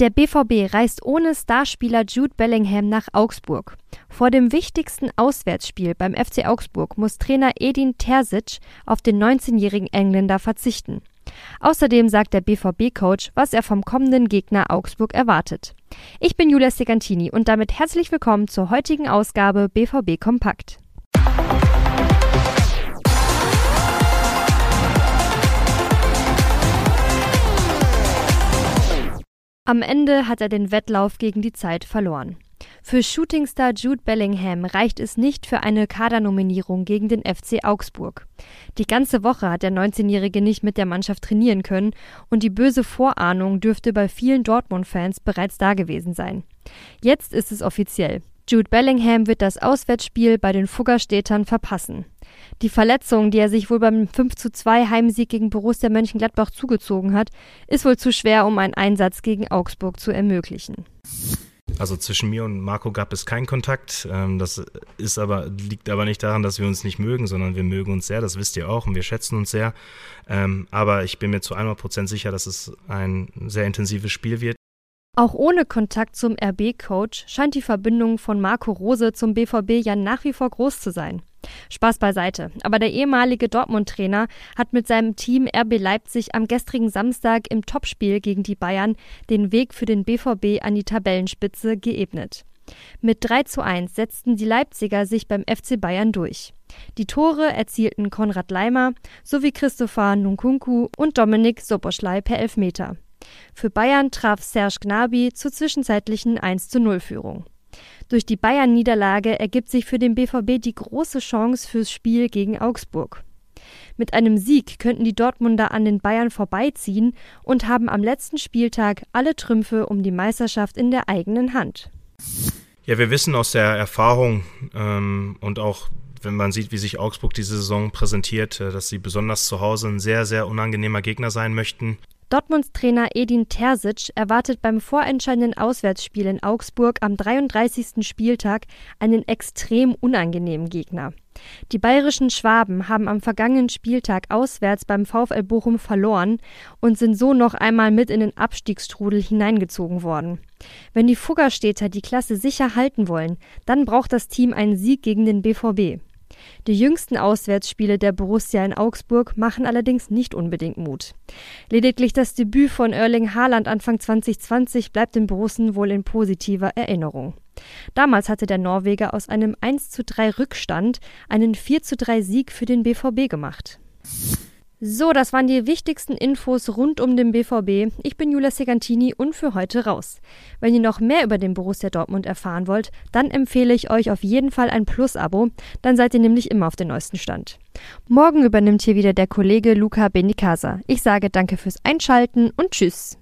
Der BVB reist ohne Starspieler Jude Bellingham nach Augsburg. Vor dem wichtigsten Auswärtsspiel beim FC Augsburg muss Trainer Edin Terzic auf den 19-jährigen Engländer verzichten. Außerdem sagt der BVB-Coach, was er vom kommenden Gegner Augsburg erwartet. Ich bin Julia Segantini und damit herzlich willkommen zur heutigen Ausgabe BVB Kompakt. Am Ende hat er den Wettlauf gegen die Zeit verloren. Für Shootingstar Jude Bellingham reicht es nicht für eine Kadernominierung gegen den FC Augsburg. Die ganze Woche hat der 19-Jährige nicht mit der Mannschaft trainieren können und die böse Vorahnung dürfte bei vielen Dortmund-Fans bereits da gewesen sein. Jetzt ist es offiziell. Jude Bellingham wird das Auswärtsspiel bei den Fuggerstädtern verpassen. Die Verletzung, die er sich wohl beim 5 zu 2 Heimsieg gegen Borussia Mönchengladbach zugezogen hat, ist wohl zu schwer, um einen Einsatz gegen Augsburg zu ermöglichen. Also zwischen mir und Marco gab es keinen Kontakt. Ähm, das ist aber, liegt aber nicht daran, dass wir uns nicht mögen, sondern wir mögen uns sehr, das wisst ihr auch und wir schätzen uns sehr. Ähm, aber ich bin mir zu 100 Prozent sicher, dass es ein sehr intensives Spiel wird. Auch ohne Kontakt zum RB-Coach scheint die Verbindung von Marco Rose zum BVB ja nach wie vor groß zu sein. Spaß beiseite. Aber der ehemalige Dortmund-Trainer hat mit seinem Team RB Leipzig am gestrigen Samstag im Topspiel gegen die Bayern den Weg für den BVB an die Tabellenspitze geebnet. Mit 3 zu 1 setzten die Leipziger sich beim FC Bayern durch. Die Tore erzielten Konrad Leimer sowie Christopher Nkunku und Dominik Soboschlei per Elfmeter. Für Bayern traf Serge Gnabry zur zwischenzeitlichen 1 zu 0 Führung. Durch die Bayern-Niederlage ergibt sich für den BVB die große Chance fürs Spiel gegen Augsburg. Mit einem Sieg könnten die Dortmunder an den Bayern vorbeiziehen und haben am letzten Spieltag alle Trümpfe um die Meisterschaft in der eigenen Hand. Ja, wir wissen aus der Erfahrung ähm, und auch wenn man sieht, wie sich Augsburg diese Saison präsentiert, äh, dass sie besonders zu Hause ein sehr, sehr unangenehmer Gegner sein möchten. Dortmunds Trainer Edin Terzic erwartet beim vorentscheidenden Auswärtsspiel in Augsburg am 33. Spieltag einen extrem unangenehmen Gegner. Die bayerischen Schwaben haben am vergangenen Spieltag auswärts beim VfL Bochum verloren und sind so noch einmal mit in den Abstiegsstrudel hineingezogen worden. Wenn die Fuggerstädter die Klasse sicher halten wollen, dann braucht das Team einen Sieg gegen den BVB. Die jüngsten Auswärtsspiele der Borussia in Augsburg machen allerdings nicht unbedingt Mut. Lediglich das Debüt von Erling Haaland Anfang 2020 bleibt den Borussen wohl in positiver Erinnerung. Damals hatte der Norweger aus einem 1 zu 3 Rückstand einen 4 zu 3 Sieg für den BVB gemacht. So, das waren die wichtigsten Infos rund um den BVB. Ich bin Julia Segantini und für heute raus. Wenn ihr noch mehr über den Borussia Dortmund erfahren wollt, dann empfehle ich euch auf jeden Fall ein Plus-Abo, dann seid ihr nämlich immer auf dem neuesten Stand. Morgen übernimmt hier wieder der Kollege Luca Benicasa. Ich sage danke fürs Einschalten und tschüss.